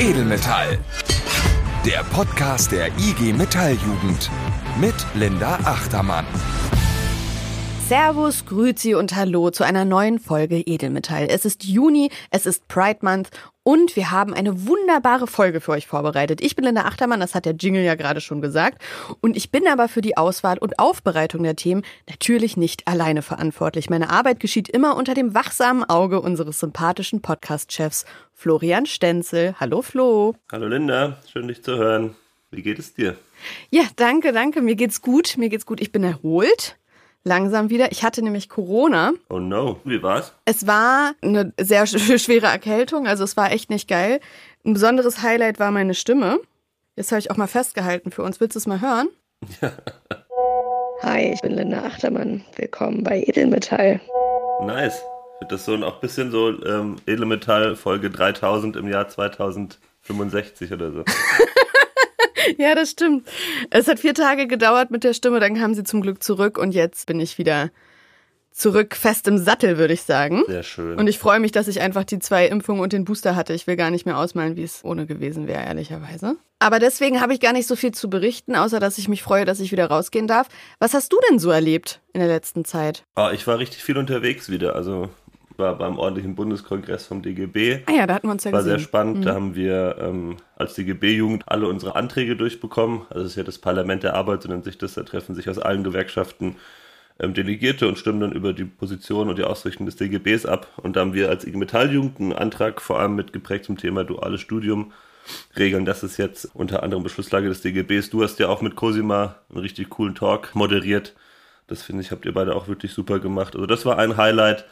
Edelmetall. Der Podcast der IG Metalljugend mit Linda Achtermann. Servus, Grüezi und Hallo zu einer neuen Folge Edelmetall. Es ist Juni, es ist Pride Month und wir haben eine wunderbare Folge für euch vorbereitet. Ich bin Linda Achtermann, das hat der Jingle ja gerade schon gesagt. Und ich bin aber für die Auswahl und Aufbereitung der Themen natürlich nicht alleine verantwortlich. Meine Arbeit geschieht immer unter dem wachsamen Auge unseres sympathischen Podcast-Chefs Florian Stenzel. Hallo Flo. Hallo Linda, schön dich zu hören. Wie geht es dir? Ja, danke, danke. Mir geht's gut. Mir geht's gut. Ich bin erholt langsam wieder. Ich hatte nämlich Corona. Oh no, wie war's? Es war eine sehr schwere Erkältung, also es war echt nicht geil. Ein besonderes Highlight war meine Stimme. Jetzt habe ich auch mal festgehalten für uns. Willst du es mal hören? Ja. Hi, ich bin Linda Achtermann. Willkommen bei Edelmetall. Nice. Das ist so auch ein bisschen so ähm, Edelmetall Folge 3000 im Jahr 2065 oder so. ja, das stimmt. Es hat vier Tage gedauert mit der Stimme, dann kam sie zum Glück zurück und jetzt bin ich wieder zurück fest im Sattel, würde ich sagen. Sehr schön. Und ich freue mich, dass ich einfach die zwei Impfungen und den Booster hatte. Ich will gar nicht mehr ausmalen, wie es ohne gewesen wäre, ehrlicherweise. Aber deswegen habe ich gar nicht so viel zu berichten, außer dass ich mich freue, dass ich wieder rausgehen darf. Was hast du denn so erlebt in der letzten Zeit? Oh, ich war richtig viel unterwegs wieder. Also war beim ordentlichen Bundeskongress vom DGB. Ah ja, da hatten wir uns ja War gesehen. sehr spannend. Mhm. Da haben wir ähm, als DGB-Jugend alle unsere Anträge durchbekommen. Also es ist ja das Parlament der Arbeit, so nennt sich das. Da treffen sich aus allen Gewerkschaften ähm, Delegierte und stimmen dann über die Position und die Ausrichtung des DGBs ab. Und da haben wir als IG Metall-Jugend einen Antrag vor allem mitgeprägt zum Thema duales Studium regeln. Das ist jetzt unter anderem Beschlusslage des DGBs. Du hast ja auch mit Cosima einen richtig coolen Talk moderiert. Das finde ich, habt ihr beide auch wirklich super gemacht. Also das war ein Highlight.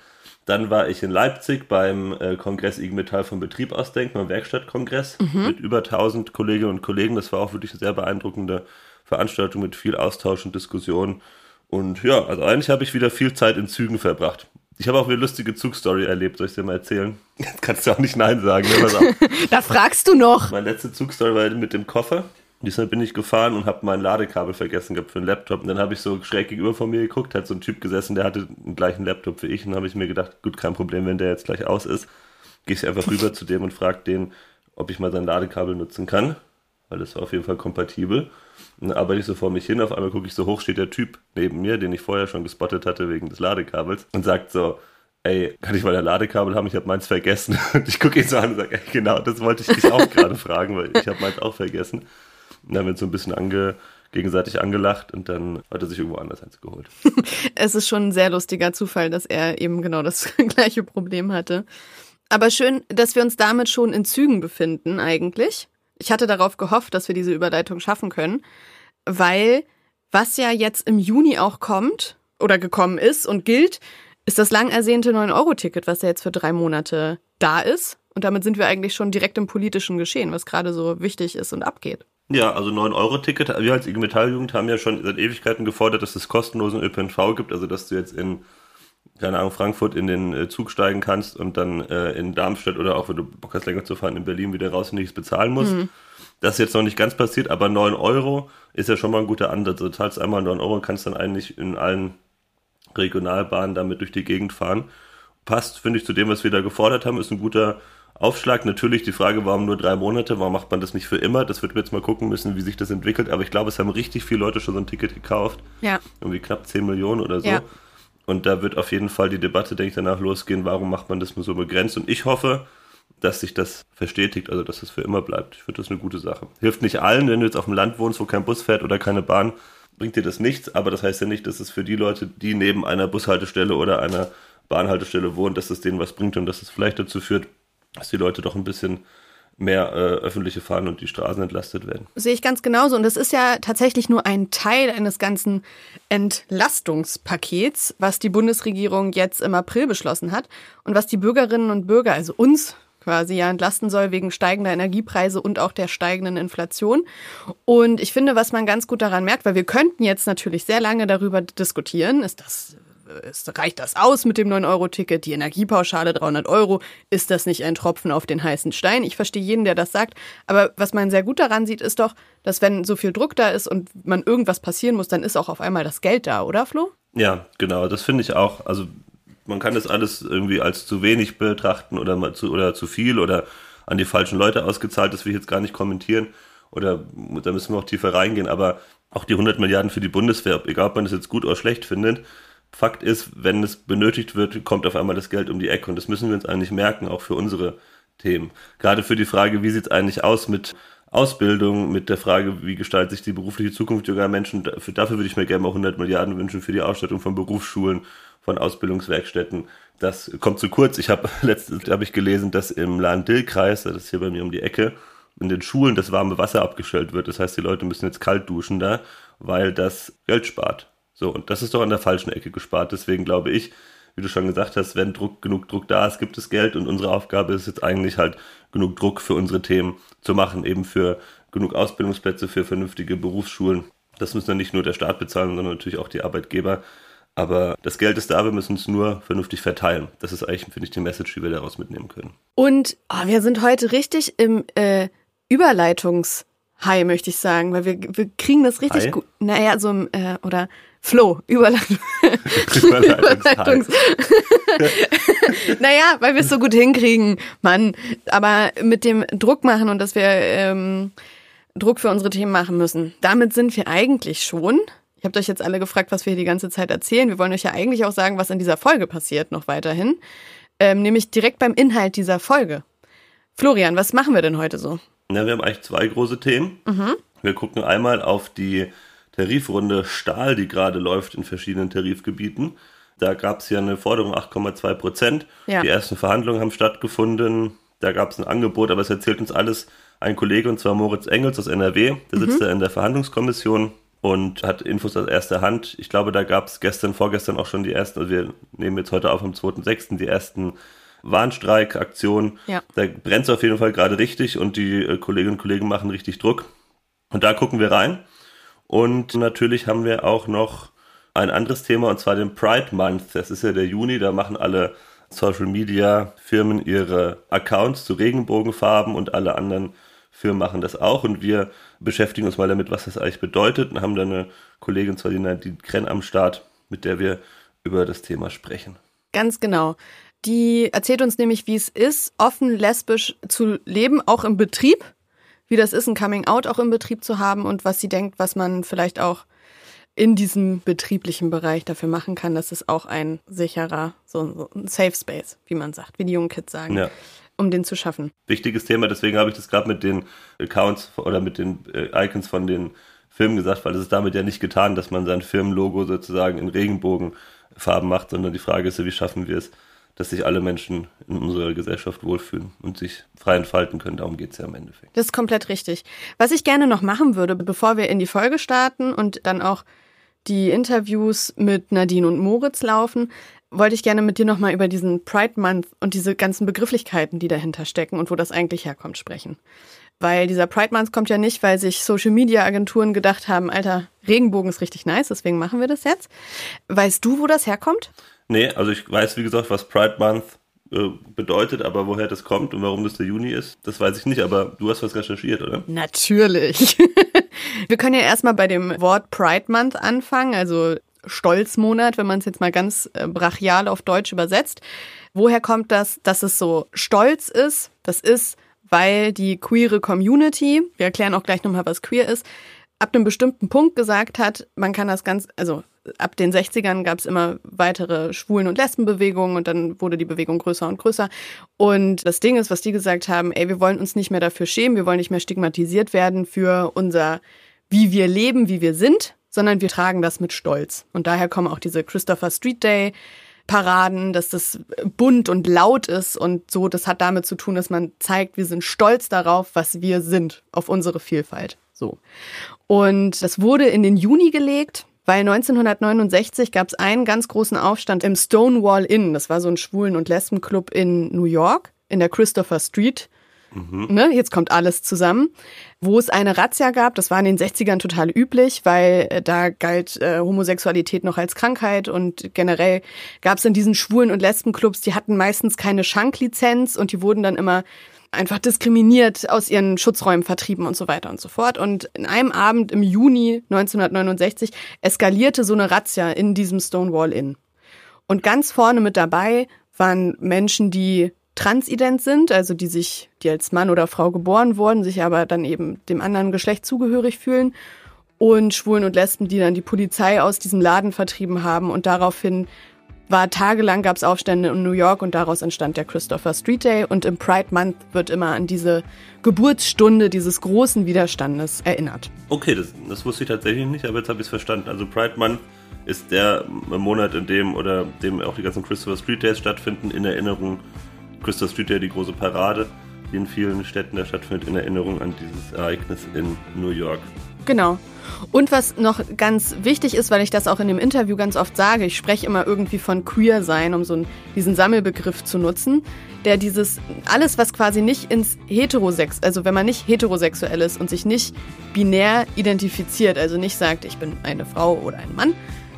Dann war ich in Leipzig beim äh, Kongress IG Metall vom Betrieb ausdenken, beim Werkstattkongress mhm. mit über 1000 Kolleginnen und Kollegen. Das war auch wirklich eine sehr beeindruckende Veranstaltung mit viel Austausch und Diskussion. Und ja, also eigentlich habe ich wieder viel Zeit in Zügen verbracht. Ich habe auch eine lustige Zugstory erlebt, soll ich dir mal erzählen? Jetzt kannst du auch nicht Nein sagen. Ne? da fragst du noch. Meine letzte Zugstory war mit dem Koffer. Diesmal bin ich gefahren und habe mein Ladekabel vergessen gehabt für den Laptop. Und dann habe ich so schräg gegenüber von mir geguckt, hat so ein Typ gesessen, der hatte den gleichen Laptop wie ich. Und dann habe ich mir gedacht, gut, kein Problem, wenn der jetzt gleich aus ist. Gehe ich einfach rüber zu dem und frage den, ob ich mal sein Ladekabel nutzen kann. Weil das war auf jeden Fall kompatibel. Und dann arbeite ich so vor mich hin. Auf einmal gucke ich so hoch, steht der Typ neben mir, den ich vorher schon gespottet hatte wegen des Ladekabels. Und sagt so, ey, kann ich mal ein Ladekabel haben? Ich habe meins vergessen. Und ich gucke ihn so an und sage, ey, genau, das wollte ich dich auch gerade fragen, weil ich habe meins auch vergessen. Dann haben wir uns so ein bisschen ange, gegenseitig angelacht und dann hat er sich irgendwo anders eins geholt. es ist schon ein sehr lustiger Zufall, dass er eben genau das gleiche Problem hatte. Aber schön, dass wir uns damit schon in Zügen befinden, eigentlich. Ich hatte darauf gehofft, dass wir diese Überleitung schaffen können, weil was ja jetzt im Juni auch kommt oder gekommen ist und gilt, ist das lang ersehnte 9-Euro-Ticket, was ja jetzt für drei Monate da ist. Und damit sind wir eigentlich schon direkt im politischen Geschehen, was gerade so wichtig ist und abgeht. Ja, also 9-Euro-Ticket. Wir als IG Metalljugend haben ja schon seit Ewigkeiten gefordert, dass es kostenlosen ÖPNV gibt, also dass du jetzt in, keine Ahnung, Frankfurt in den äh, Zug steigen kannst und dann äh, in Darmstadt oder auch, wenn du Bock hast, länger zu fahren, in Berlin wieder raus und nichts bezahlen musst. Mhm. Das ist jetzt noch nicht ganz passiert, aber 9 Euro ist ja schon mal ein guter Ansatz. Du zahlst einmal 9 Euro und kannst dann eigentlich in allen Regionalbahnen damit durch die Gegend fahren. Passt, finde ich, zu dem, was wir da gefordert haben, ist ein guter Aufschlag. Natürlich die Frage, warum nur drei Monate? Warum macht man das nicht für immer? Das wird wir jetzt mal gucken müssen, wie sich das entwickelt. Aber ich glaube, es haben richtig viele Leute schon so ein Ticket gekauft. Ja. Irgendwie knapp 10 Millionen oder so. Ja. Und da wird auf jeden Fall die Debatte, denke ich, danach losgehen, warum macht man das nur so begrenzt? Und ich hoffe, dass sich das verstetigt, also dass es für immer bleibt. Ich finde das eine gute Sache. Hilft nicht allen, wenn du jetzt auf dem Land wohnst, wo kein Bus fährt oder keine Bahn, bringt dir das nichts. Aber das heißt ja nicht, dass es für die Leute, die neben einer Bushaltestelle oder einer Bahnhaltestelle wohnen, dass es denen was bringt und dass es vielleicht dazu führt, dass die Leute doch ein bisschen mehr äh, öffentliche fahren und die Straßen entlastet werden. Sehe ich ganz genauso. Und das ist ja tatsächlich nur ein Teil eines ganzen Entlastungspakets, was die Bundesregierung jetzt im April beschlossen hat und was die Bürgerinnen und Bürger, also uns quasi ja entlasten soll wegen steigender Energiepreise und auch der steigenden Inflation. Und ich finde, was man ganz gut daran merkt, weil wir könnten jetzt natürlich sehr lange darüber diskutieren, ist das ist, reicht das aus mit dem 9-Euro-Ticket, die Energiepauschale 300 Euro, ist das nicht ein Tropfen auf den heißen Stein? Ich verstehe jeden, der das sagt, aber was man sehr gut daran sieht, ist doch, dass wenn so viel Druck da ist und man irgendwas passieren muss, dann ist auch auf einmal das Geld da, oder Flo? Ja, genau, das finde ich auch. Also man kann das alles irgendwie als zu wenig betrachten oder zu, oder zu viel oder an die falschen Leute ausgezahlt. Das will ich jetzt gar nicht kommentieren oder da müssen wir auch tiefer reingehen. Aber auch die 100 Milliarden für die Bundeswehr, egal ob man das jetzt gut oder schlecht findet, Fakt ist, wenn es benötigt wird, kommt auf einmal das Geld um die Ecke. Und das müssen wir uns eigentlich merken, auch für unsere Themen. Gerade für die Frage, wie sieht es eigentlich aus mit Ausbildung, mit der Frage, wie gestaltet sich die berufliche Zukunft junger Menschen. Dafür, dafür würde ich mir gerne mal 100 Milliarden wünschen für die Ausstattung von Berufsschulen, von Ausbildungswerkstätten. Das kommt zu kurz. Ich habe letztens habe ich gelesen, dass im Lahn-Dill-Kreis, das ist hier bei mir um die Ecke, in den Schulen das warme Wasser abgestellt wird. Das heißt, die Leute müssen jetzt kalt duschen da, weil das Geld spart. So, und das ist doch an der falschen Ecke gespart. Deswegen glaube ich, wie du schon gesagt hast, wenn Druck, genug Druck da ist, gibt es Geld und unsere Aufgabe ist jetzt eigentlich halt, genug Druck für unsere Themen zu machen, eben für genug Ausbildungsplätze, für vernünftige Berufsschulen. Das muss dann nicht nur der Staat bezahlen, sondern natürlich auch die Arbeitgeber. Aber das Geld ist da, wir müssen es nur vernünftig verteilen. Das ist eigentlich, finde ich, die Message, die wir daraus mitnehmen können. Und oh, wir sind heute richtig im äh, Überleitungs- möchte ich sagen, weil wir, wir kriegen das richtig gut. Naja, so äh, oder Flow, Überleitung. Überleitungs. naja, weil wir es so gut hinkriegen, Mann. Aber mit dem Druck machen und dass wir ähm, Druck für unsere Themen machen müssen, damit sind wir eigentlich schon. Ich habe euch jetzt alle gefragt, was wir hier die ganze Zeit erzählen. Wir wollen euch ja eigentlich auch sagen, was in dieser Folge passiert, noch weiterhin. Ähm, nämlich direkt beim Inhalt dieser Folge. Florian, was machen wir denn heute so? Ja, wir haben eigentlich zwei große Themen. Mhm. Wir gucken einmal auf die Tarifrunde Stahl, die gerade läuft in verschiedenen Tarifgebieten. Da gab es ja eine Forderung 8,2 Prozent. Ja. Die ersten Verhandlungen haben stattgefunden. Da gab es ein Angebot, aber es erzählt uns alles ein Kollege, und zwar Moritz Engels aus NRW. Der sitzt mhm. da in der Verhandlungskommission und hat Infos aus erster Hand. Ich glaube, da gab es gestern, vorgestern auch schon die ersten, also wir nehmen jetzt heute auf am 2.6. die ersten Warnstreikaktion. Ja. Da brennt es auf jeden Fall gerade richtig und die äh, Kolleginnen und Kollegen machen richtig Druck. Und da gucken wir rein. Und natürlich haben wir auch noch ein anderes Thema und zwar den Pride Month. Das ist ja der Juni, da machen alle Social Media Firmen ihre Accounts zu Regenbogenfarben und alle anderen Firmen machen das auch und wir beschäftigen uns mal damit, was das eigentlich bedeutet und haben da eine Kollegin, zwar die Nadine Krenn am Start, mit der wir über das Thema sprechen. Ganz genau. Die erzählt uns nämlich, wie es ist, offen lesbisch zu leben, auch im Betrieb. Wie das ist, ein Coming-out auch im Betrieb zu haben und was sie denkt, was man vielleicht auch in diesem betrieblichen Bereich dafür machen kann, dass es auch ein sicherer, so, ein Safe Space, wie man sagt, wie die jungen Kids sagen, ja. um den zu schaffen. Wichtiges Thema, deswegen habe ich das gerade mit den Accounts oder mit den äh, Icons von den Filmen gesagt, weil es ist damit ja nicht getan, dass man sein Firmenlogo sozusagen in Regenbogenfarben macht, sondern die Frage ist ja, wie schaffen wir es, dass sich alle Menschen in unserer Gesellschaft wohlfühlen und sich frei entfalten können. Darum geht es ja im Endeffekt. Das ist komplett richtig. Was ich gerne noch machen würde, bevor wir in die Folge starten und dann auch die Interviews mit Nadine und Moritz laufen, wollte ich gerne mit dir nochmal über diesen Pride Month und diese ganzen Begrifflichkeiten, die dahinter stecken und wo das eigentlich herkommt, sprechen. Weil dieser Pride Month kommt ja nicht, weil sich Social Media Agenturen gedacht haben, alter, Regenbogen ist richtig nice, deswegen machen wir das jetzt. Weißt du, wo das herkommt? Nee, also ich weiß, wie gesagt, was Pride Month äh, bedeutet, aber woher das kommt und warum das der Juni ist, das weiß ich nicht, aber du hast was recherchiert, oder? Natürlich. Wir können ja erstmal bei dem Wort Pride Month anfangen, also Stolzmonat, wenn man es jetzt mal ganz äh, brachial auf Deutsch übersetzt. Woher kommt das, dass es so stolz ist? Das ist, weil die queere Community, wir erklären auch gleich nochmal, was queer ist, ab einem bestimmten Punkt gesagt hat, man kann das ganz, also ab den 60ern gab es immer weitere Schwulen- und Lesbenbewegungen und dann wurde die Bewegung größer und größer. Und das Ding ist, was die gesagt haben, ey, wir wollen uns nicht mehr dafür schämen, wir wollen nicht mehr stigmatisiert werden für unser, wie wir leben, wie wir sind, sondern wir tragen das mit Stolz. Und daher kommen auch diese Christopher Street Day. Paraden, dass das bunt und laut ist und so. Das hat damit zu tun, dass man zeigt, wir sind stolz darauf, was wir sind, auf unsere Vielfalt. So. Und das wurde in den Juni gelegt weil 1969 gab es einen ganz großen Aufstand im Stonewall Inn. Das war so ein Schwulen- und Lesbenclub in New York, in der Christopher Street. Mhm. Ne, jetzt kommt alles zusammen. Wo es eine Razzia gab, das war in den 60ern total üblich, weil äh, da galt äh, Homosexualität noch als Krankheit und generell gab es in diesen Schwulen- und Lesbenclubs, die hatten meistens keine Schanklizenz und die wurden dann immer einfach diskriminiert, aus ihren Schutzräumen vertrieben und so weiter und so fort. Und in einem Abend im Juni 1969 eskalierte so eine Razzia in diesem Stonewall Inn. Und ganz vorne mit dabei waren Menschen, die transident sind, also die sich, die als Mann oder Frau geboren wurden, sich aber dann eben dem anderen Geschlecht zugehörig fühlen und Schwulen und Lesben, die dann die Polizei aus diesem Laden vertrieben haben und daraufhin war tagelang gab es Aufstände in New York und daraus entstand der Christopher Street Day und im Pride Month wird immer an diese Geburtsstunde dieses großen Widerstandes erinnert. Okay, das, das wusste ich tatsächlich nicht, aber jetzt habe ich es verstanden. Also Pride Month ist der Monat, in dem oder dem auch die ganzen Christopher Street Days stattfinden, in Erinnerung Christopher Street Day, die große Parade, die in vielen Städten da stattfindet, in Erinnerung an dieses Ereignis in New York. Genau. Und was noch ganz wichtig ist, weil ich das auch in dem Interview ganz oft sage, ich spreche immer irgendwie von queer sein, um so einen, diesen Sammelbegriff zu nutzen, der dieses, alles was quasi nicht ins Heterosex, also wenn man nicht heterosexuell ist und sich nicht binär identifiziert, also nicht sagt, ich bin eine Frau oder ein Mann,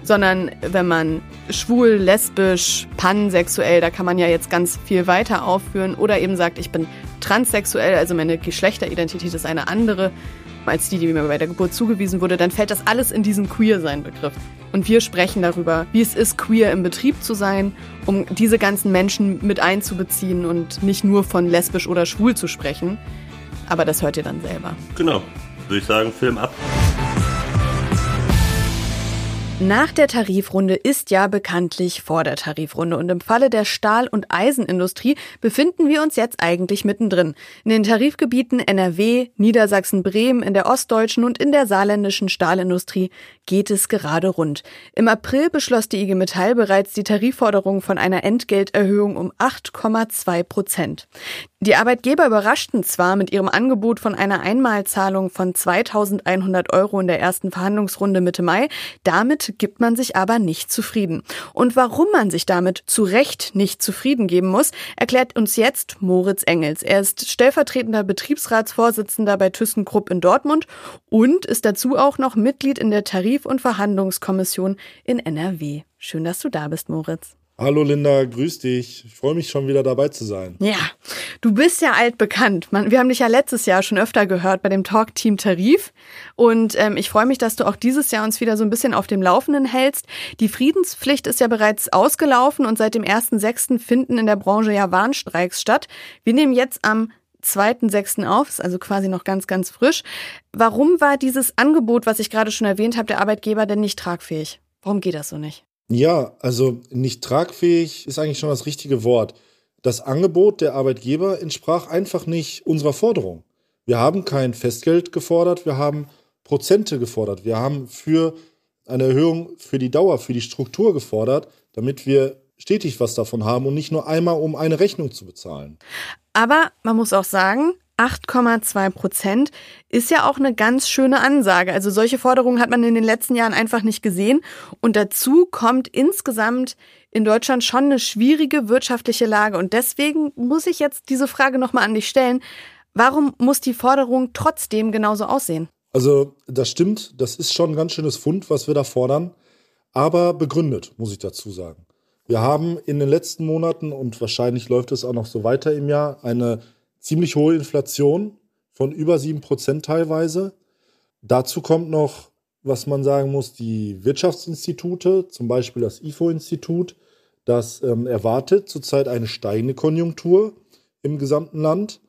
sondern wenn man schwul, lesbisch, pansexuell, da kann man ja jetzt ganz viel weiter aufführen, oder eben sagt, ich bin transsexuell, also meine Geschlechteridentität ist eine andere als die, die mir bei der Geburt zugewiesen wurde, dann fällt das alles in diesen Queer-Sein-Begriff. Und wir sprechen darüber, wie es ist, queer im Betrieb zu sein, um diese ganzen Menschen mit einzubeziehen und nicht nur von lesbisch oder schwul zu sprechen. Aber das hört ihr dann selber. Genau. Würde ich sagen, Film ab. Nach der Tarifrunde ist ja bekanntlich vor der Tarifrunde und im Falle der Stahl- und Eisenindustrie befinden wir uns jetzt eigentlich mittendrin. In den Tarifgebieten NRW, Niedersachsen, Bremen, in der ostdeutschen und in der saarländischen Stahlindustrie geht es gerade rund. Im April beschloss die IG Metall bereits die Tarifforderung von einer Entgelterhöhung um 8,2 Prozent. Die Arbeitgeber überraschten zwar mit ihrem Angebot von einer Einmalzahlung von 2100 Euro in der ersten Verhandlungsrunde Mitte Mai. Damit gibt man sich aber nicht zufrieden. Und warum man sich damit zu Recht nicht zufrieden geben muss, erklärt uns jetzt Moritz Engels. Er ist stellvertretender Betriebsratsvorsitzender bei ThyssenKrupp in Dortmund und ist dazu auch noch Mitglied in der Tarif- und Verhandlungskommission in NRW. Schön, dass du da bist, Moritz. Hallo Linda, grüß dich. Ich freue mich schon wieder dabei zu sein. Ja, du bist ja altbekannt. Man, wir haben dich ja letztes Jahr schon öfter gehört bei dem Talk Team Tarif. Und ähm, ich freue mich, dass du auch dieses Jahr uns wieder so ein bisschen auf dem Laufenden hältst. Die Friedenspflicht ist ja bereits ausgelaufen und seit dem 1.6. finden in der Branche ja Warnstreiks statt. Wir nehmen jetzt am 2.6. auf, ist also quasi noch ganz, ganz frisch. Warum war dieses Angebot, was ich gerade schon erwähnt habe, der Arbeitgeber denn nicht tragfähig? Warum geht das so nicht? Ja, also nicht tragfähig ist eigentlich schon das richtige Wort. Das Angebot der Arbeitgeber entsprach einfach nicht unserer Forderung. Wir haben kein Festgeld gefordert, wir haben Prozente gefordert. Wir haben für eine Erhöhung für die Dauer, für die Struktur gefordert, damit wir stetig was davon haben und nicht nur einmal, um eine Rechnung zu bezahlen. Aber man muss auch sagen, 8,2 Prozent ist ja auch eine ganz schöne Ansage. Also solche Forderungen hat man in den letzten Jahren einfach nicht gesehen. Und dazu kommt insgesamt in Deutschland schon eine schwierige wirtschaftliche Lage. Und deswegen muss ich jetzt diese Frage nochmal an dich stellen. Warum muss die Forderung trotzdem genauso aussehen? Also das stimmt, das ist schon ein ganz schönes Fund, was wir da fordern, aber begründet, muss ich dazu sagen. Wir haben in den letzten Monaten und wahrscheinlich läuft es auch noch so weiter im Jahr eine ziemlich hohe Inflation von über sieben Prozent teilweise. Dazu kommt noch, was man sagen muss, die Wirtschaftsinstitute, zum Beispiel das IFO-Institut, das ähm, erwartet zurzeit eine steigende Konjunktur im gesamten Land.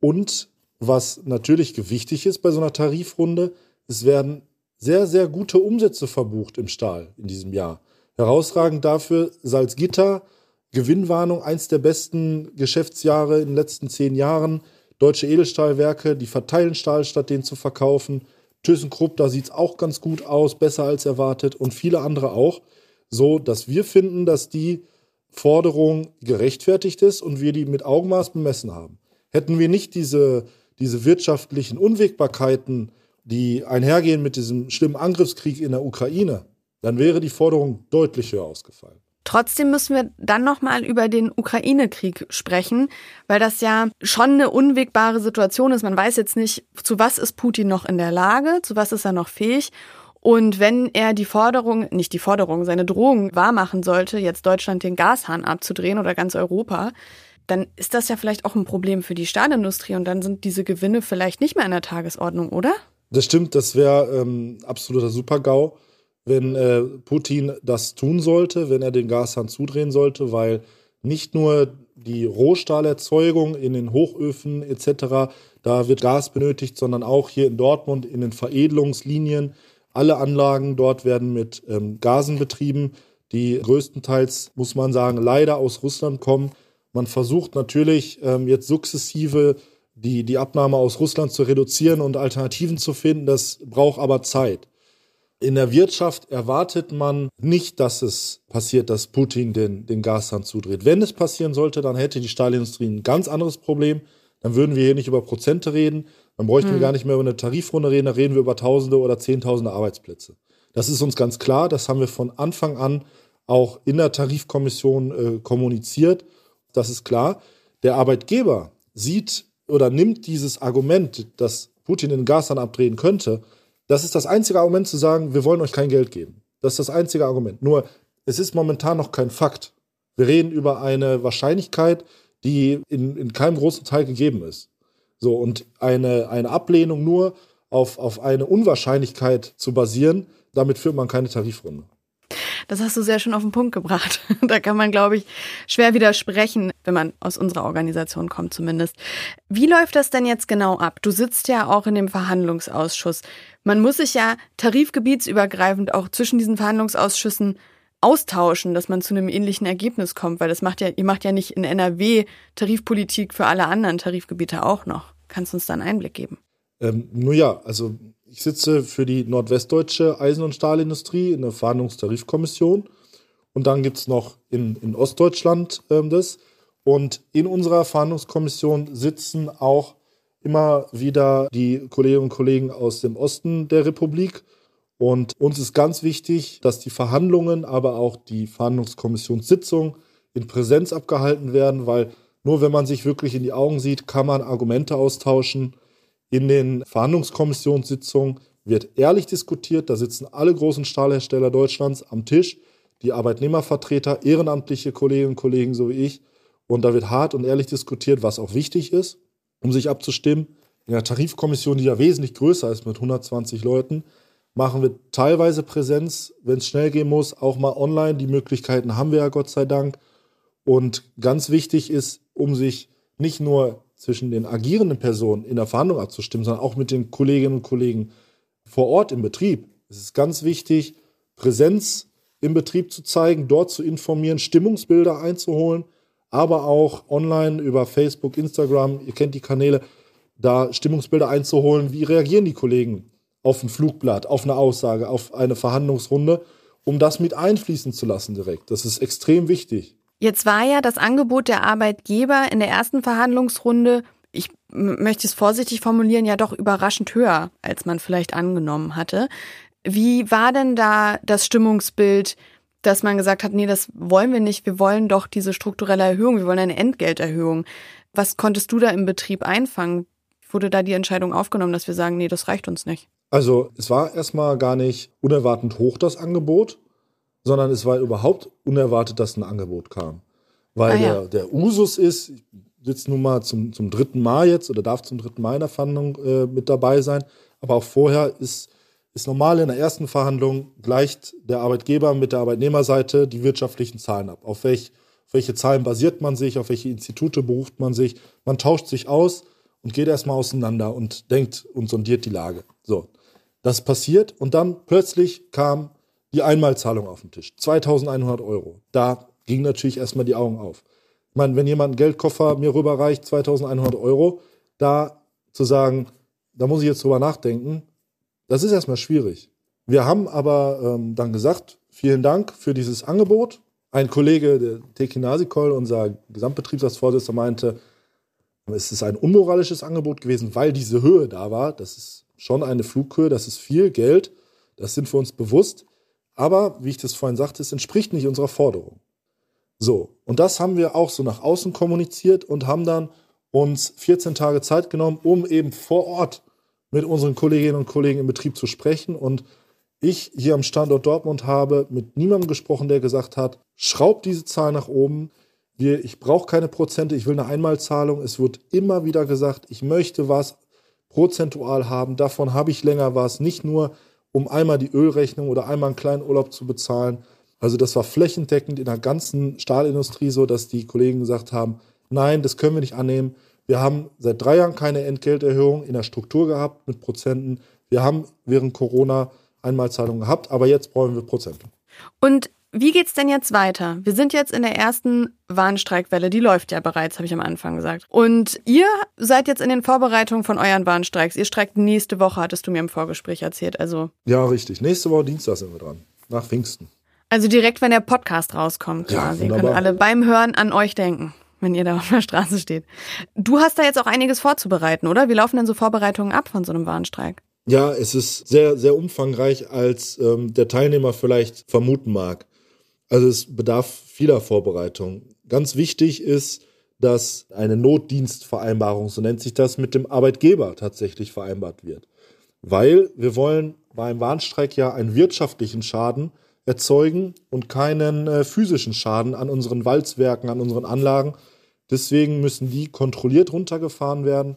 Und was natürlich gewichtig ist bei so einer Tarifrunde, es werden sehr, sehr gute Umsätze verbucht im Stahl in diesem Jahr. Herausragend dafür Salzgitter Gewinnwarnung, eins der besten Geschäftsjahre in den letzten zehn Jahren. Deutsche Edelstahlwerke, die verteilen Stahl, statt den zu verkaufen. ThyssenKrupp, da sieht es auch ganz gut aus, besser als erwartet und viele andere auch. So, dass wir finden, dass die Forderung gerechtfertigt ist und wir die mit Augenmaß bemessen haben. Hätten wir nicht diese, diese wirtschaftlichen Unwägbarkeiten, die einhergehen mit diesem schlimmen Angriffskrieg in der Ukraine, dann wäre die Forderung deutlich höher ausgefallen. Trotzdem müssen wir dann nochmal über den Ukraine-Krieg sprechen, weil das ja schon eine unwegbare Situation ist. Man weiß jetzt nicht, zu was ist Putin noch in der Lage, zu was ist er noch fähig. Und wenn er die Forderung, nicht die Forderung, seine Drohung wahrmachen sollte, jetzt Deutschland den Gashahn abzudrehen oder ganz Europa, dann ist das ja vielleicht auch ein Problem für die Stahlindustrie und dann sind diese Gewinne vielleicht nicht mehr in der Tagesordnung, oder? Das stimmt, das wäre ähm, absoluter Supergau wenn äh, Putin das tun sollte, wenn er den Gashahn zudrehen sollte, weil nicht nur die Rohstahlerzeugung in den Hochöfen etc. Da wird Gas benötigt, sondern auch hier in Dortmund in den Veredelungslinien. Alle Anlagen dort werden mit ähm, Gasen betrieben, die größtenteils, muss man sagen, leider aus Russland kommen. Man versucht natürlich ähm, jetzt sukzessive die, die Abnahme aus Russland zu reduzieren und Alternativen zu finden. Das braucht aber Zeit. In der Wirtschaft erwartet man nicht, dass es passiert, dass Putin den, den Gashahn zudreht. Wenn es passieren sollte, dann hätte die Stahlindustrie ein ganz anderes Problem. Dann würden wir hier nicht über Prozente reden. Dann bräuchten mhm. wir gar nicht mehr über eine Tarifrunde reden. Dann reden wir über Tausende oder Zehntausende Arbeitsplätze. Das ist uns ganz klar. Das haben wir von Anfang an auch in der Tarifkommission äh, kommuniziert. Das ist klar. Der Arbeitgeber sieht oder nimmt dieses Argument, dass Putin den Gashahn abdrehen könnte, das ist das einzige Argument zu sagen, wir wollen euch kein Geld geben. Das ist das einzige Argument. Nur, es ist momentan noch kein Fakt. Wir reden über eine Wahrscheinlichkeit, die in, in keinem großen Teil gegeben ist. So, und eine, eine Ablehnung nur auf, auf eine Unwahrscheinlichkeit zu basieren, damit führt man keine Tarifrunde. Das hast du sehr schön auf den Punkt gebracht. Da kann man, glaube ich, schwer widersprechen, wenn man aus unserer Organisation kommt zumindest. Wie läuft das denn jetzt genau ab? Du sitzt ja auch in dem Verhandlungsausschuss. Man muss sich ja tarifgebietsübergreifend auch zwischen diesen Verhandlungsausschüssen austauschen, dass man zu einem ähnlichen Ergebnis kommt, weil das macht ja, ihr macht ja nicht in NRW Tarifpolitik für alle anderen Tarifgebiete auch noch. Kannst du uns da einen Einblick geben? Ähm, nur ja, also ich sitze für die nordwestdeutsche Eisen- und Stahlindustrie in der Verhandlungstarifkommission. Und dann gibt es noch in, in Ostdeutschland ähm, das. Und in unserer Verhandlungskommission sitzen auch immer wieder die Kolleginnen und Kollegen aus dem Osten der Republik. Und uns ist ganz wichtig, dass die Verhandlungen, aber auch die Verhandlungskommissionssitzung in Präsenz abgehalten werden, weil nur wenn man sich wirklich in die Augen sieht, kann man Argumente austauschen in den Verhandlungskommissionssitzungen wird ehrlich diskutiert. Da sitzen alle großen Stahlhersteller Deutschlands am Tisch, die Arbeitnehmervertreter, ehrenamtliche Kolleginnen und Kollegen, so wie ich. Und da wird hart und ehrlich diskutiert, was auch wichtig ist, um sich abzustimmen. In der Tarifkommission, die ja wesentlich größer ist mit 120 Leuten, machen wir teilweise Präsenz, wenn es schnell gehen muss, auch mal online. Die Möglichkeiten haben wir ja Gott sei Dank. Und ganz wichtig ist, um sich nicht nur zwischen den agierenden Personen in der Verhandlung abzustimmen, sondern auch mit den Kolleginnen und Kollegen vor Ort im Betrieb. Es ist ganz wichtig, Präsenz im Betrieb zu zeigen, dort zu informieren, Stimmungsbilder einzuholen, aber auch online über Facebook, Instagram, ihr kennt die Kanäle, da Stimmungsbilder einzuholen. Wie reagieren die Kollegen auf ein Flugblatt, auf eine Aussage, auf eine Verhandlungsrunde, um das mit einfließen zu lassen direkt. Das ist extrem wichtig. Jetzt war ja das Angebot der Arbeitgeber in der ersten Verhandlungsrunde, ich möchte es vorsichtig formulieren, ja doch überraschend höher, als man vielleicht angenommen hatte. Wie war denn da das Stimmungsbild, dass man gesagt hat, nee, das wollen wir nicht, wir wollen doch diese strukturelle Erhöhung, wir wollen eine Entgelterhöhung. Was konntest du da im Betrieb einfangen? Wurde da die Entscheidung aufgenommen, dass wir sagen, nee, das reicht uns nicht? Also es war erstmal gar nicht unerwartend hoch das Angebot sondern es war überhaupt unerwartet, dass ein Angebot kam. Weil ah, ja. der, der Usus ist, ich sitze nun mal zum, zum dritten Mal jetzt oder darf zum dritten Mal in der Verhandlung äh, mit dabei sein, aber auch vorher ist, ist normal in der ersten Verhandlung gleicht der Arbeitgeber mit der Arbeitnehmerseite die wirtschaftlichen Zahlen ab. Auf, welch, auf welche Zahlen basiert man sich, auf welche Institute beruft man sich. Man tauscht sich aus und geht erstmal auseinander und denkt und sondiert die Lage. So, das passiert und dann plötzlich kam die Einmalzahlung auf den Tisch. 2100 Euro. Da ging natürlich erstmal die Augen auf. Ich meine, wenn jemand einen Geldkoffer mir rüberreicht, 2100 Euro, da zu sagen, da muss ich jetzt drüber nachdenken, das ist erstmal schwierig. Wir haben aber ähm, dann gesagt, vielen Dank für dieses Angebot. Ein Kollege, der Teki Nasikol, unser Gesamtbetriebsratsvorsitzender, meinte, es ist ein unmoralisches Angebot gewesen, weil diese Höhe da war. Das ist schon eine Flughöhe, das ist viel Geld. Das sind wir uns bewusst. Aber, wie ich das vorhin sagte, es entspricht nicht unserer Forderung. So, und das haben wir auch so nach außen kommuniziert und haben dann uns 14 Tage Zeit genommen, um eben vor Ort mit unseren Kolleginnen und Kollegen im Betrieb zu sprechen. Und ich hier am Standort Dortmund habe mit niemandem gesprochen, der gesagt hat, schraubt diese Zahl nach oben. Wir, ich brauche keine Prozente, ich will eine Einmalzahlung. Es wird immer wieder gesagt, ich möchte was prozentual haben, davon habe ich länger was. Nicht nur um einmal die Ölrechnung oder einmal einen kleinen Urlaub zu bezahlen. Also das war flächendeckend in der ganzen Stahlindustrie so, dass die Kollegen gesagt haben, nein, das können wir nicht annehmen. Wir haben seit drei Jahren keine Entgelterhöhung in der Struktur gehabt mit Prozenten. Wir haben während Corona Einmalzahlungen gehabt, aber jetzt brauchen wir Prozente. Und wie geht's denn jetzt weiter? Wir sind jetzt in der ersten Warnstreikwelle, die läuft ja bereits, habe ich am Anfang gesagt. Und ihr seid jetzt in den Vorbereitungen von euren Warnstreiks. Ihr streikt nächste Woche, hattest du mir im Vorgespräch erzählt. Also Ja, richtig. Nächste Woche Dienstag sind wir dran. Nach Pfingsten. Also direkt, wenn der Podcast rauskommt, Ja, quasi. wunderbar. Können alle beim Hören an euch denken, wenn ihr da auf der Straße steht. Du hast da jetzt auch einiges vorzubereiten, oder? Wie laufen denn so Vorbereitungen ab von so einem Warnstreik? Ja, es ist sehr, sehr umfangreich, als ähm, der Teilnehmer vielleicht vermuten mag. Also es bedarf vieler Vorbereitung. Ganz wichtig ist, dass eine Notdienstvereinbarung, so nennt sich das, mit dem Arbeitgeber tatsächlich vereinbart wird. Weil wir wollen beim Warnstreik ja einen wirtschaftlichen Schaden erzeugen und keinen äh, physischen Schaden an unseren Walzwerken, an unseren Anlagen. Deswegen müssen die kontrolliert runtergefahren werden.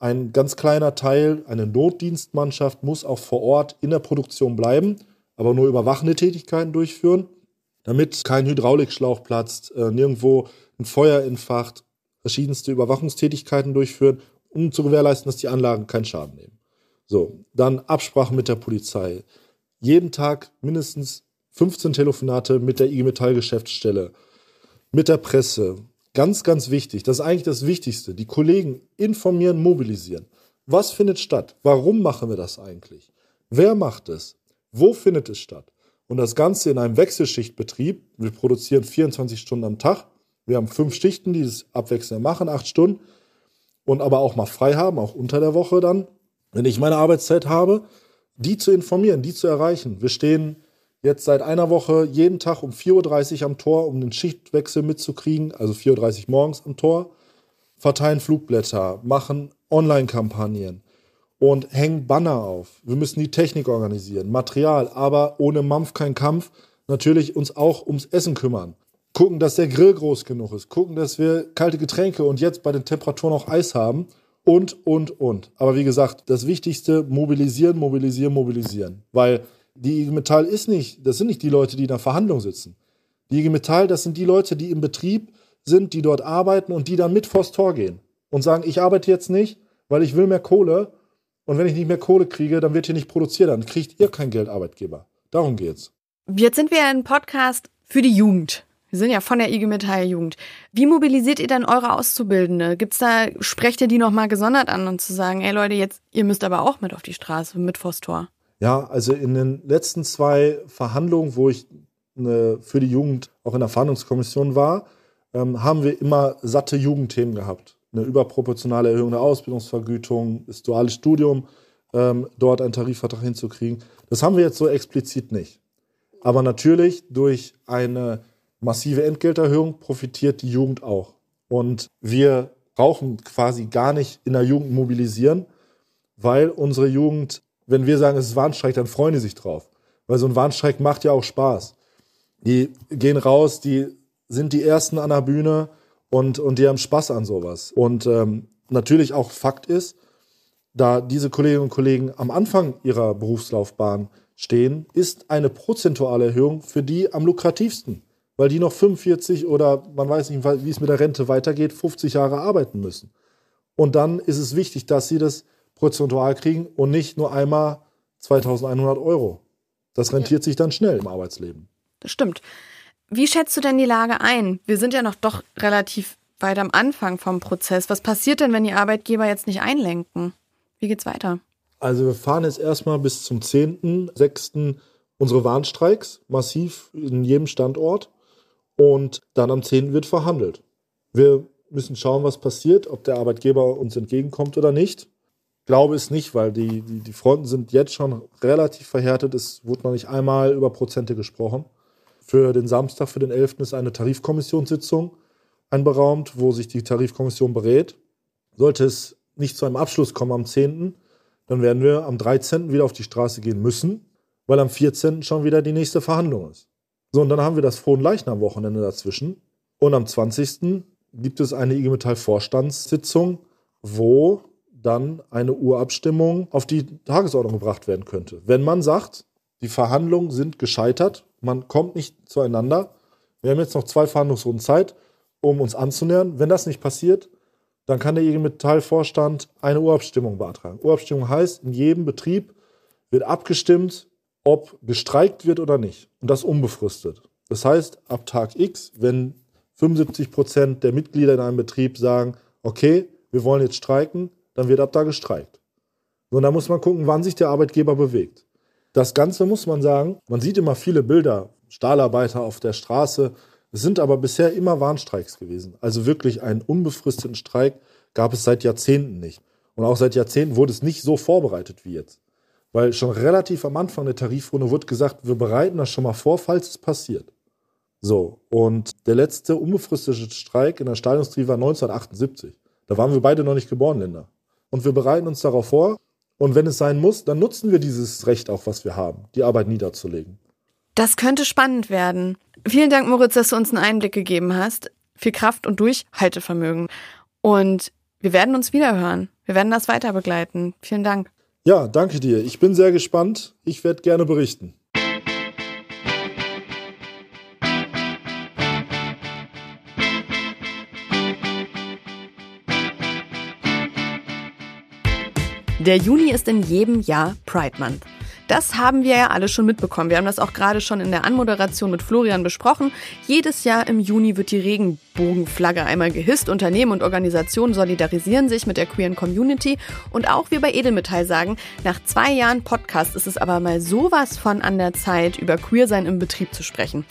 Ein ganz kleiner Teil, eine Notdienstmannschaft, muss auch vor Ort in der Produktion bleiben, aber nur überwachende Tätigkeiten durchführen, damit kein Hydraulikschlauch platzt, äh, nirgendwo ein Feuer entfacht, verschiedenste Überwachungstätigkeiten durchführen, um zu gewährleisten, dass die Anlagen keinen Schaden nehmen. So, dann Absprache mit der Polizei. Jeden Tag mindestens 15 Telefonate mit der IG Metall Geschäftsstelle, mit der Presse. Ganz, ganz wichtig. Das ist eigentlich das Wichtigste. Die Kollegen informieren, mobilisieren. Was findet statt? Warum machen wir das eigentlich? Wer macht es? Wo findet es statt? Und das Ganze in einem Wechselschichtbetrieb. Wir produzieren 24 Stunden am Tag. Wir haben fünf Schichten, die das abwechselnd machen, acht Stunden. Und aber auch mal frei haben, auch unter der Woche dann, wenn ich meine Arbeitszeit habe, die zu informieren, die zu erreichen. Wir stehen jetzt seit einer Woche jeden Tag um 4.30 Uhr am Tor, um den Schichtwechsel mitzukriegen, also 4.30 Uhr morgens am Tor, verteilen Flugblätter, machen Online-Kampagnen und hängen Banner auf. Wir müssen die Technik organisieren, Material, aber ohne Mampf kein Kampf. Natürlich uns auch ums Essen kümmern. Gucken, dass der Grill groß genug ist. Gucken, dass wir kalte Getränke und jetzt bei den Temperaturen auch Eis haben. Und, und, und. Aber wie gesagt, das Wichtigste, mobilisieren, mobilisieren, mobilisieren. Weil die IG Metall ist nicht, das sind nicht die Leute, die in der Verhandlung sitzen. Die IG Metall, das sind die Leute, die im Betrieb sind, die dort arbeiten und die dann mit vors Tor gehen und sagen, ich arbeite jetzt nicht, weil ich will mehr Kohle. Und wenn ich nicht mehr Kohle kriege, dann wird hier nicht produziert, dann kriegt ihr kein Geld, Arbeitgeber. Darum geht's. Jetzt sind wir ja ein Podcast für die Jugend. Wir sind ja von der IG Metall Jugend. Wie mobilisiert ihr dann eure Auszubildende? Gibt's da, sprecht ihr die nochmal gesondert an und zu sagen, ey Leute, jetzt, ihr müsst aber auch mit auf die Straße, mit vors Tor? Ja, also in den letzten zwei Verhandlungen, wo ich äh, für die Jugend auch in der Verhandlungskommission war, ähm, haben wir immer satte Jugendthemen gehabt. Eine überproportionale Erhöhung der Ausbildungsvergütung, das duale Studium, ähm, dort einen Tarifvertrag hinzukriegen. Das haben wir jetzt so explizit nicht. Aber natürlich durch eine massive Entgelterhöhung profitiert die Jugend auch. Und wir brauchen quasi gar nicht in der Jugend mobilisieren, weil unsere Jugend, wenn wir sagen, es ist Warnstreik, dann freuen die sich drauf. Weil so ein Warnstreik macht ja auch Spaß. Die gehen raus, die sind die Ersten an der Bühne und, und die haben Spaß an sowas. Und ähm, natürlich auch Fakt ist, da diese Kolleginnen und Kollegen am Anfang ihrer Berufslaufbahn stehen, ist eine prozentuale Erhöhung für die am lukrativsten, weil die noch 45 oder man weiß nicht, wie es mit der Rente weitergeht, 50 Jahre arbeiten müssen. Und dann ist es wichtig, dass sie das prozentual kriegen und nicht nur einmal 2100 Euro. Das rentiert sich dann schnell im Arbeitsleben. Das stimmt. Wie schätzt du denn die Lage ein? Wir sind ja noch doch relativ weit am Anfang vom Prozess. Was passiert denn, wenn die Arbeitgeber jetzt nicht einlenken? Wie geht's weiter? Also wir fahren jetzt erstmal bis zum 10.06. unsere Warnstreiks massiv in jedem Standort und dann am 10. wird verhandelt. Wir müssen schauen, was passiert, ob der Arbeitgeber uns entgegenkommt oder nicht. Glaube es nicht, weil die, die, die Fronten sind jetzt schon relativ verhärtet. Es wurde noch nicht einmal über Prozente gesprochen. Für den Samstag, für den 11. ist eine Tarifkommissionssitzung einberaumt, wo sich die Tarifkommission berät. Sollte es nicht zu einem Abschluss kommen am 10., dann werden wir am 13. wieder auf die Straße gehen müssen, weil am 14. schon wieder die nächste Verhandlung ist. So, und dann haben wir das Frohen Leichnam-Wochenende dazwischen. Und am 20. gibt es eine IG Metall Vorstandssitzung, wo dann eine Urabstimmung auf die Tagesordnung gebracht werden könnte. Wenn man sagt, die Verhandlungen sind gescheitert, man kommt nicht zueinander, wir haben jetzt noch zwei Verhandlungsrunden Zeit um uns anzunähern. Wenn das nicht passiert, dann kann der IG Metall-Vorstand eine Urabstimmung beantragen. Urabstimmung heißt, in jedem Betrieb wird abgestimmt, ob gestreikt wird oder nicht. Und das unbefristet. Das heißt, ab Tag X, wenn 75 Prozent der Mitglieder in einem Betrieb sagen, okay, wir wollen jetzt streiken, dann wird ab da gestreikt. Und da muss man gucken, wann sich der Arbeitgeber bewegt. Das Ganze muss man sagen, man sieht immer viele Bilder, Stahlarbeiter auf der Straße. Es sind aber bisher immer Warnstreiks gewesen. Also wirklich einen unbefristeten Streik gab es seit Jahrzehnten nicht. Und auch seit Jahrzehnten wurde es nicht so vorbereitet wie jetzt. Weil schon relativ am Anfang der Tarifrunde wurde gesagt, wir bereiten das schon mal vor, falls es passiert. So, und der letzte unbefristete Streik in der Stahlindustrie war 1978. Da waren wir beide noch nicht geboren, Länder. Und wir bereiten uns darauf vor. Und wenn es sein muss, dann nutzen wir dieses Recht auch, was wir haben, die Arbeit niederzulegen. Das könnte spannend werden. Vielen Dank, Moritz, dass du uns einen Einblick gegeben hast. Viel Kraft und Durchhaltevermögen. Und wir werden uns wiederhören. Wir werden das weiter begleiten. Vielen Dank. Ja, danke dir. Ich bin sehr gespannt. Ich werde gerne berichten. Der Juni ist in jedem Jahr Pride Month. Das haben wir ja alle schon mitbekommen. Wir haben das auch gerade schon in der Anmoderation mit Florian besprochen. Jedes Jahr im Juni wird die Regenbogenflagge einmal gehisst. Unternehmen und Organisationen solidarisieren sich mit der queeren Community. Und auch wir bei Edelmetall sagen, nach zwei Jahren Podcast ist es aber mal sowas von an der Zeit, über Queersein im Betrieb zu sprechen.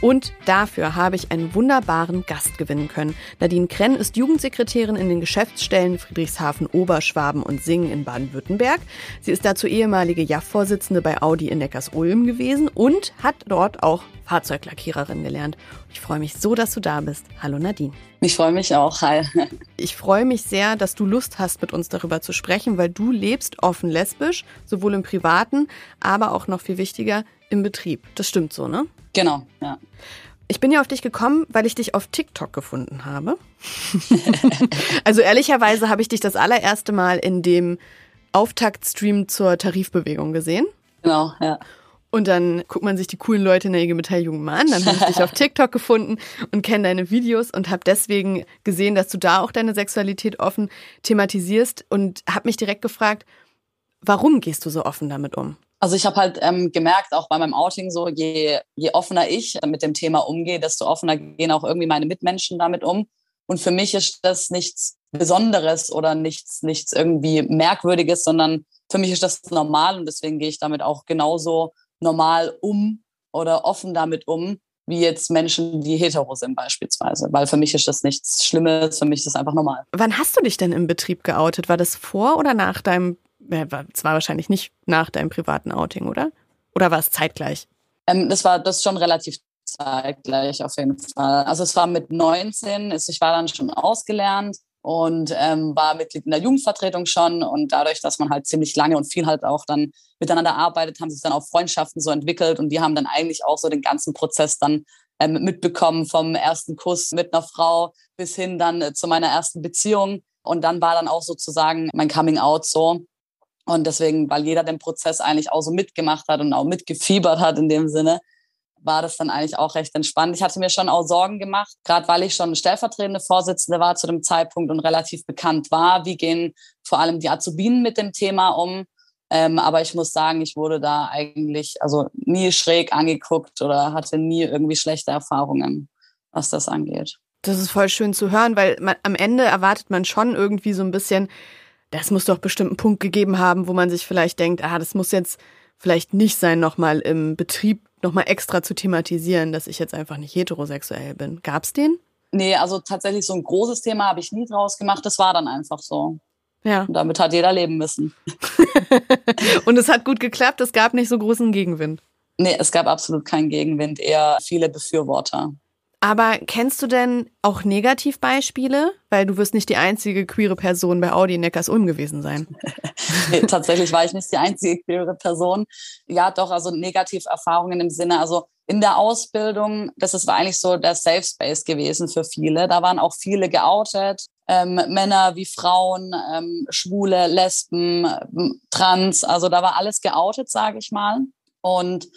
Und dafür habe ich einen wunderbaren Gast gewinnen können. Nadine Krenn ist Jugendsekretärin in den Geschäftsstellen Friedrichshafen, Oberschwaben und Singen in Baden-Württemberg. Sie ist dazu ehemalige JAF-Vorsitzende bei Audi in Neckars-Ulm gewesen und hat dort auch Fahrzeuglackiererin gelernt. Ich freue mich so, dass du da bist. Hallo Nadine. Ich freue mich auch. Hi. Ich freue mich sehr, dass du Lust hast, mit uns darüber zu sprechen, weil du lebst offen lesbisch, sowohl im Privaten, aber auch noch viel wichtiger im Betrieb. Das stimmt so, ne? Genau, ja. Ich bin ja auf dich gekommen, weil ich dich auf TikTok gefunden habe. also ehrlicherweise habe ich dich das allererste Mal in dem Auftaktstream zur Tarifbewegung gesehen. Genau, ja. Und dann guckt man sich die coolen Leute in der IG Metall mal an. Dann habe ich dich auf TikTok gefunden und kenne deine Videos und habe deswegen gesehen, dass du da auch deine Sexualität offen thematisierst und habe mich direkt gefragt, warum gehst du so offen damit um? Also ich habe halt ähm, gemerkt, auch bei meinem Outing so, je, je offener ich mit dem Thema umgehe, desto offener gehen auch irgendwie meine Mitmenschen damit um. Und für mich ist das nichts Besonderes oder nichts, nichts irgendwie Merkwürdiges, sondern für mich ist das normal und deswegen gehe ich damit auch genauso normal um oder offen damit um, wie jetzt Menschen, die hetero sind beispielsweise. Weil für mich ist das nichts Schlimmes, für mich ist das einfach normal. Wann hast du dich denn im Betrieb geoutet? War das vor oder nach deinem es war wahrscheinlich nicht nach deinem privaten Outing, oder? Oder war es zeitgleich? Ähm, das war das schon relativ zeitgleich auf jeden Fall. Also es war mit 19, ich war dann schon ausgelernt und ähm, war Mitglied in der Jugendvertretung schon und dadurch, dass man halt ziemlich lange und viel halt auch dann miteinander arbeitet, haben sich dann auch Freundschaften so entwickelt und die haben dann eigentlich auch so den ganzen Prozess dann ähm, mitbekommen vom ersten Kuss mit einer Frau bis hin dann äh, zu meiner ersten Beziehung. Und dann war dann auch sozusagen mein Coming Out so. Und deswegen, weil jeder den Prozess eigentlich auch so mitgemacht hat und auch mitgefiebert hat in dem Sinne, war das dann eigentlich auch recht entspannt. Ich hatte mir schon auch Sorgen gemacht, gerade weil ich schon stellvertretende Vorsitzende war zu dem Zeitpunkt und relativ bekannt war. Wie gehen vor allem die Azubinen mit dem Thema um? Ähm, aber ich muss sagen, ich wurde da eigentlich also nie schräg angeguckt oder hatte nie irgendwie schlechte Erfahrungen, was das angeht. Das ist voll schön zu hören, weil man, am Ende erwartet man schon irgendwie so ein bisschen, das muss doch bestimmt einen Punkt gegeben haben, wo man sich vielleicht denkt, ah, das muss jetzt vielleicht nicht sein, nochmal im Betrieb nochmal extra zu thematisieren, dass ich jetzt einfach nicht heterosexuell bin. Gab's den? Nee, also tatsächlich so ein großes Thema habe ich nie draus gemacht. Das war dann einfach so. Ja. Und damit hat jeder leben müssen. Und es hat gut geklappt, es gab nicht so großen Gegenwind. Nee, es gab absolut keinen Gegenwind, eher viele Befürworter. Aber kennst du denn auch Negativbeispiele? Weil du wirst nicht die einzige queere Person bei Audi in Neckars-Ulm gewesen sein. nee, tatsächlich war ich nicht die einzige queere Person. Ja, doch, also Negativerfahrungen im Sinne, also in der Ausbildung, das ist, war eigentlich so der Safe Space gewesen für viele. Da waren auch viele geoutet, ähm, Männer wie Frauen, ähm, Schwule, Lesben, Trans, also da war alles geoutet, sage ich mal. Und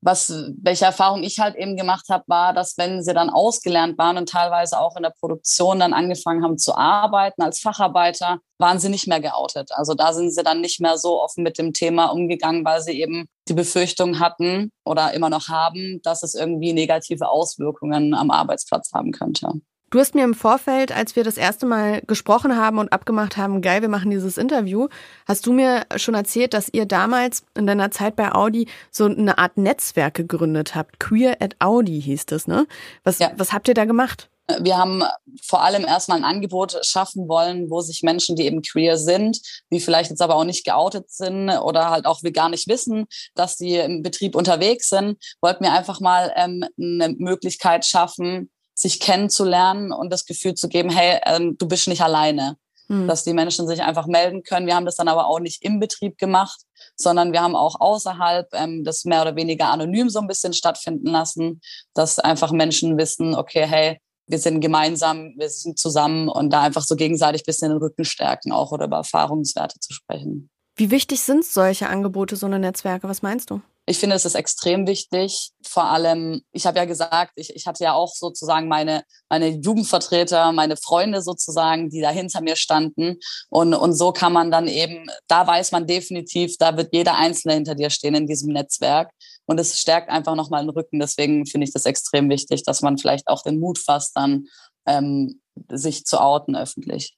was, welche Erfahrung ich halt eben gemacht habe, war, dass wenn sie dann ausgelernt waren und teilweise auch in der Produktion dann angefangen haben zu arbeiten als Facharbeiter, waren sie nicht mehr geoutet. Also da sind sie dann nicht mehr so offen mit dem Thema umgegangen, weil sie eben die Befürchtung hatten oder immer noch haben, dass es irgendwie negative Auswirkungen am Arbeitsplatz haben könnte. Du hast mir im Vorfeld, als wir das erste Mal gesprochen haben und abgemacht haben, geil, wir machen dieses Interview, hast du mir schon erzählt, dass ihr damals in deiner Zeit bei Audi so eine Art Netzwerk gegründet habt. Queer at Audi hieß das, ne? Was, ja. was habt ihr da gemacht? Wir haben vor allem erstmal ein Angebot schaffen wollen, wo sich Menschen, die eben queer sind, die vielleicht jetzt aber auch nicht geoutet sind oder halt auch wir gar nicht wissen, dass die im Betrieb unterwegs sind, wollten wir einfach mal ähm, eine Möglichkeit schaffen, sich kennenzulernen und das Gefühl zu geben, hey, ähm, du bist nicht alleine. Mhm. Dass die Menschen sich einfach melden können. Wir haben das dann aber auch nicht im Betrieb gemacht, sondern wir haben auch außerhalb ähm, das mehr oder weniger anonym so ein bisschen stattfinden lassen, dass einfach Menschen wissen, okay, hey, wir sind gemeinsam, wir sind zusammen und da einfach so gegenseitig ein bisschen den Rücken stärken auch oder über Erfahrungswerte zu sprechen. Wie wichtig sind solche Angebote, so eine Netzwerke? Was meinst du? Ich finde, es ist extrem wichtig. Vor allem, ich habe ja gesagt, ich, ich hatte ja auch sozusagen meine, meine Jugendvertreter, meine Freunde sozusagen, die da hinter mir standen. Und, und so kann man dann eben, da weiß man definitiv, da wird jeder Einzelne hinter dir stehen in diesem Netzwerk. Und es stärkt einfach nochmal den Rücken. Deswegen finde ich das extrem wichtig, dass man vielleicht auch den Mut fasst, dann ähm, sich zu outen öffentlich.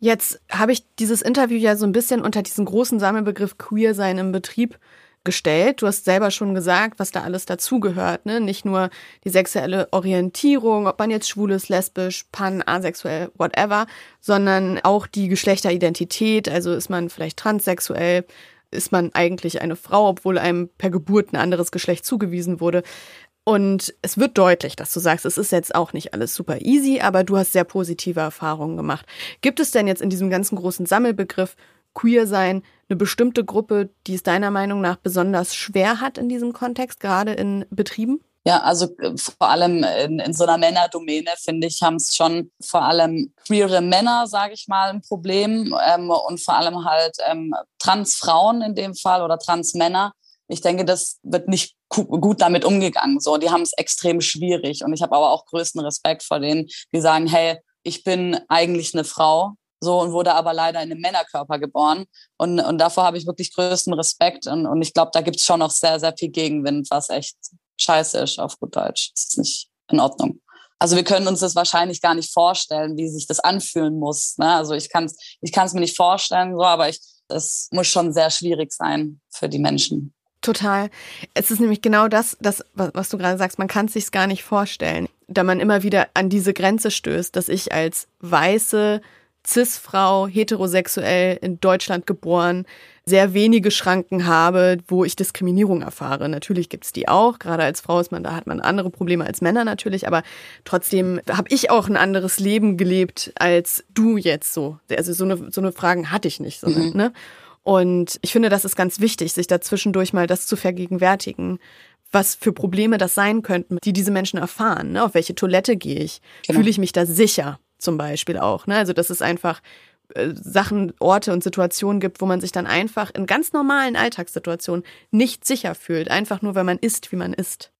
Jetzt habe ich dieses Interview ja so ein bisschen unter diesen großen Sammelbegriff Queer sein im Betrieb gestellt. Du hast selber schon gesagt, was da alles dazugehört. Ne? Nicht nur die sexuelle Orientierung, ob man jetzt schwul ist, lesbisch, pan, asexuell, whatever, sondern auch die Geschlechteridentität. Also ist man vielleicht transsexuell, ist man eigentlich eine Frau, obwohl einem per Geburt ein anderes Geschlecht zugewiesen wurde. Und es wird deutlich, dass du sagst, es ist jetzt auch nicht alles super easy, aber du hast sehr positive Erfahrungen gemacht. Gibt es denn jetzt in diesem ganzen großen Sammelbegriff queer sein eine bestimmte Gruppe, die es deiner Meinung nach besonders schwer hat in diesem Kontext, gerade in Betrieben? Ja, also äh, vor allem in, in so einer Männerdomäne, finde ich, haben es schon vor allem queere Männer, sage ich mal, ein Problem ähm, und vor allem halt ähm, Transfrauen in dem Fall oder Transmänner. Ich denke, das wird nicht gut damit umgegangen. So, die haben es extrem schwierig und ich habe aber auch größten Respekt vor denen, die sagen, hey, ich bin eigentlich eine Frau so und wurde aber leider in einem Männerkörper geboren. Und, und davor habe ich wirklich größten Respekt. Und, und ich glaube, da gibt es schon noch sehr, sehr viel Gegenwind, was echt scheiße ist auf gut Deutsch. Das ist nicht in Ordnung. Also wir können uns das wahrscheinlich gar nicht vorstellen, wie sich das anfühlen muss. Ne? Also ich kann es ich kann's mir nicht vorstellen, so, aber ich, es muss schon sehr schwierig sein für die Menschen. Total. Es ist nämlich genau das, das was du gerade sagst, man kann es sich gar nicht vorstellen, da man immer wieder an diese Grenze stößt, dass ich als weiße Cis-Frau, heterosexuell, in Deutschland geboren, sehr wenige Schranken habe, wo ich Diskriminierung erfahre. Natürlich gibt's die auch. Gerade als Frau ist man, da hat man andere Probleme als Männer natürlich, aber trotzdem habe ich auch ein anderes Leben gelebt als du jetzt so. Also so eine, so eine Fragen hatte ich nicht. So, mhm. ne? Und ich finde, das ist ganz wichtig, sich da zwischendurch mal das zu vergegenwärtigen, was für Probleme das sein könnten, die diese Menschen erfahren. Ne? Auf welche Toilette gehe ich? Genau. Fühle ich mich da sicher? Zum Beispiel auch. Ne? Also dass es einfach äh, Sachen, Orte und Situationen gibt, wo man sich dann einfach in ganz normalen Alltagssituationen nicht sicher fühlt, einfach nur weil man ist, wie man ist.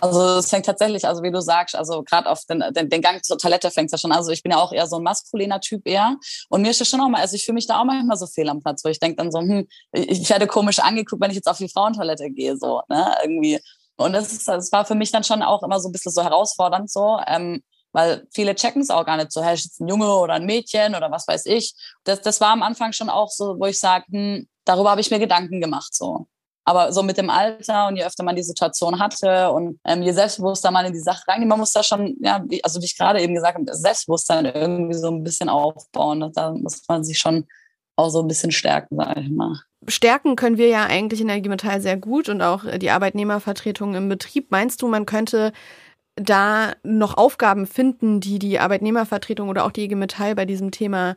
Also es fängt tatsächlich, also wie du sagst, also gerade auf den, den, den, Gang zur Toilette fängt es ja schon. Also ich bin ja auch eher so ein maskuliner Typ eher. Und mir ist es schon auch mal, also ich fühle mich da auch manchmal so fehl am Platz, wo ich denke dann so, hm, ich werde komisch angeguckt, wenn ich jetzt auf die Frauentoilette gehe, so, ne, irgendwie. Und das, ist, das war für mich dann schon auch immer so ein bisschen so herausfordernd so. Ähm, weil viele checken es auch gar nicht so, hey, ist jetzt ein Junge oder ein Mädchen oder was weiß ich. Das, das war am Anfang schon auch so, wo ich sage, hm, darüber habe ich mir Gedanken gemacht so. Aber so mit dem Alter und je öfter man die Situation hatte und ähm, je selbstbewusster man in die Sache reingeht, man muss da schon, ja, wie, also wie ich gerade eben gesagt habe, Selbstbewusstsein irgendwie so ein bisschen aufbauen. Da muss man sich schon auch so ein bisschen stärken, sage ich mal. Stärken können wir ja eigentlich in der Metall sehr gut und auch die Arbeitnehmervertretung im Betrieb. Meinst du, man könnte da noch Aufgaben finden, die die Arbeitnehmervertretung oder auch die IG Metall bei diesem Thema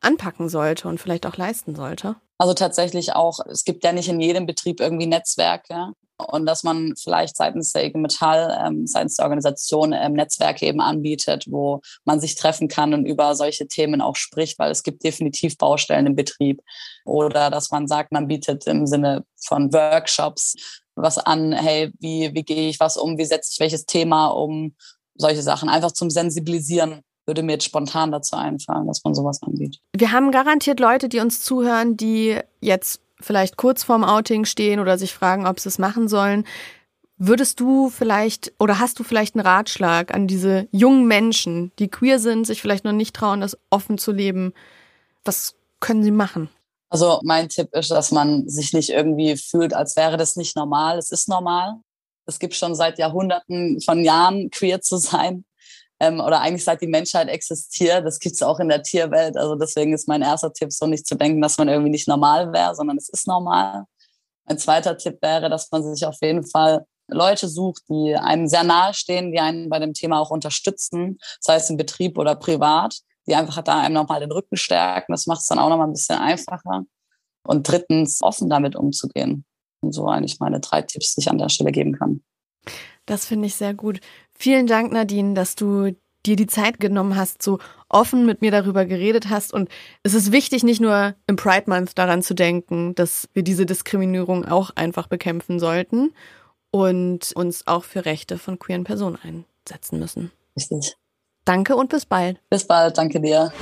anpacken sollte und vielleicht auch leisten sollte? Also tatsächlich auch, es gibt ja nicht in jedem Betrieb irgendwie Netzwerke. Und dass man vielleicht seitens der IG Metall, ähm, seitens der Organisation ähm, Netzwerke eben anbietet, wo man sich treffen kann und über solche Themen auch spricht, weil es gibt definitiv Baustellen im Betrieb. Oder dass man sagt, man bietet im Sinne von Workshops was an, hey, wie, wie gehe ich was um, wie setze ich welches Thema um, solche Sachen. Einfach zum Sensibilisieren würde mir jetzt spontan dazu einfallen, dass man sowas anbietet. Wir haben garantiert Leute, die uns zuhören, die jetzt vielleicht kurz vorm Outing stehen oder sich fragen, ob sie es machen sollen. Würdest du vielleicht oder hast du vielleicht einen Ratschlag an diese jungen Menschen, die queer sind, sich vielleicht noch nicht trauen, das offen zu leben? Was können sie machen? Also mein Tipp ist, dass man sich nicht irgendwie fühlt, als wäre das nicht normal. Es ist normal. Es gibt schon seit Jahrhunderten von Jahren queer zu sein. Ähm, oder eigentlich seit die Menschheit existiert. Das gibt es auch in der Tierwelt. Also deswegen ist mein erster Tipp so nicht zu denken, dass man irgendwie nicht normal wäre, sondern es ist normal. Ein zweiter Tipp wäre, dass man sich auf jeden Fall Leute sucht, die einem sehr nahe stehen, die einen bei dem Thema auch unterstützen, sei es im Betrieb oder privat, die einfach da einem nochmal den Rücken stärken. Das macht es dann auch nochmal ein bisschen einfacher. Und drittens, offen damit umzugehen. Und so eigentlich meine drei Tipps, die ich an der Stelle geben kann. Das finde ich sehr gut. Vielen Dank, Nadine, dass du dir die Zeit genommen hast, so offen mit mir darüber geredet hast. Und es ist wichtig, nicht nur im Pride Month daran zu denken, dass wir diese Diskriminierung auch einfach bekämpfen sollten und uns auch für Rechte von queeren Personen einsetzen müssen. Richtig. Danke und bis bald. Bis bald, danke dir.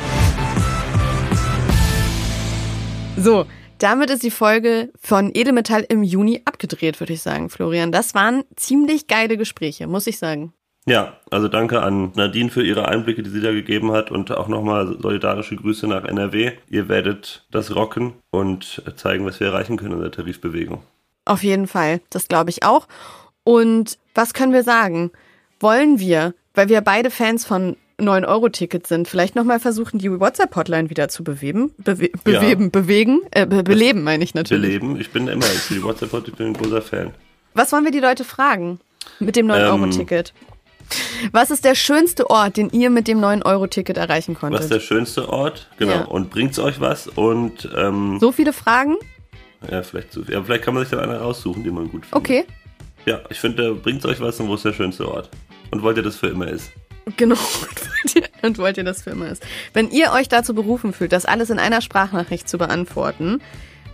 So, damit ist die Folge von Edelmetall im Juni abgedreht, würde ich sagen, Florian. Das waren ziemlich geile Gespräche, muss ich sagen. Ja, also danke an Nadine für ihre Einblicke, die sie da gegeben hat und auch nochmal solidarische Grüße nach NRW. Ihr werdet das rocken und zeigen, was wir erreichen können in der Tarifbewegung. Auf jeden Fall, das glaube ich auch. Und was können wir sagen? Wollen wir weil wir beide Fans von 9-Euro-Tickets sind, vielleicht nochmal versuchen, die WhatsApp-Hotline wieder zu bewegen. Bewe bewegen, ja. bewegen, äh, be beleben meine ich natürlich. Beleben, ich bin immer für die WhatsApp-Hotline, ich bin ein großer Fan. Was wollen wir die Leute fragen mit dem 9-Euro-Ticket? Ähm, was ist der schönste Ort, den ihr mit dem 9-Euro-Ticket erreichen konntet? Was ist der schönste Ort? Genau. Ja. Und bringt's euch was? Und ähm, so viele Fragen? Ja, vielleicht so. Ja, vielleicht kann man sich dann eine raussuchen, die man gut findet. Okay. Ja, ich finde, bringt's euch was und wo ist der schönste Ort? Und wollt ihr das für immer ist? Genau. Und wollt ihr das für immer ist. Wenn ihr euch dazu berufen fühlt, das alles in einer Sprachnachricht zu beantworten,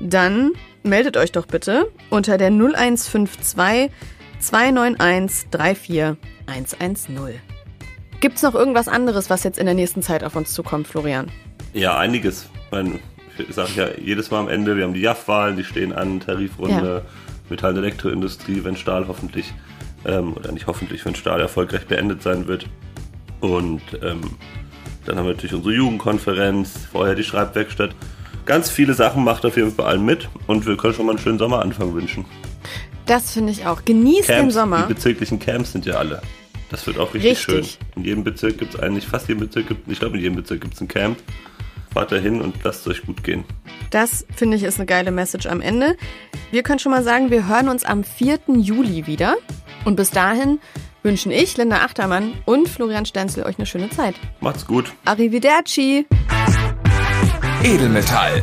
dann meldet euch doch bitte unter der 0152 291 34110. Gibt es noch irgendwas anderes, was jetzt in der nächsten Zeit auf uns zukommt, Florian? Ja, einiges. Ich sage ja jedes Mal am Ende, wir haben die JAF-Wahlen, die stehen an, Tarifrunde, ja. Metall- und Elektroindustrie, wenn Stahl hoffentlich ähm, oder nicht hoffentlich, wenn Stahl erfolgreich beendet sein wird. Und ähm, dann haben wir natürlich unsere Jugendkonferenz, vorher die Schreibwerkstatt. Ganz viele Sachen macht auf jeden Fall bei allen mit und wir können schon mal einen schönen Sommeranfang wünschen. Das finde ich auch. Genießt Camps, den Sommer. Die bezirklichen Camps sind ja alle. Das wird auch richtig, richtig. schön. In jedem Bezirk gibt es eigentlich, fast jedem Bezirk gibt ich glaube in jedem Bezirk gibt es ein Camp. Fahrt dahin und lasst es euch gut gehen. Das finde ich ist eine geile Message am Ende. Wir können schon mal sagen, wir hören uns am 4. Juli wieder. Und bis dahin wünschen ich, Linda Achtermann und Florian Stenzel euch eine schöne Zeit. Macht's gut. Arrivederci. Edelmetall.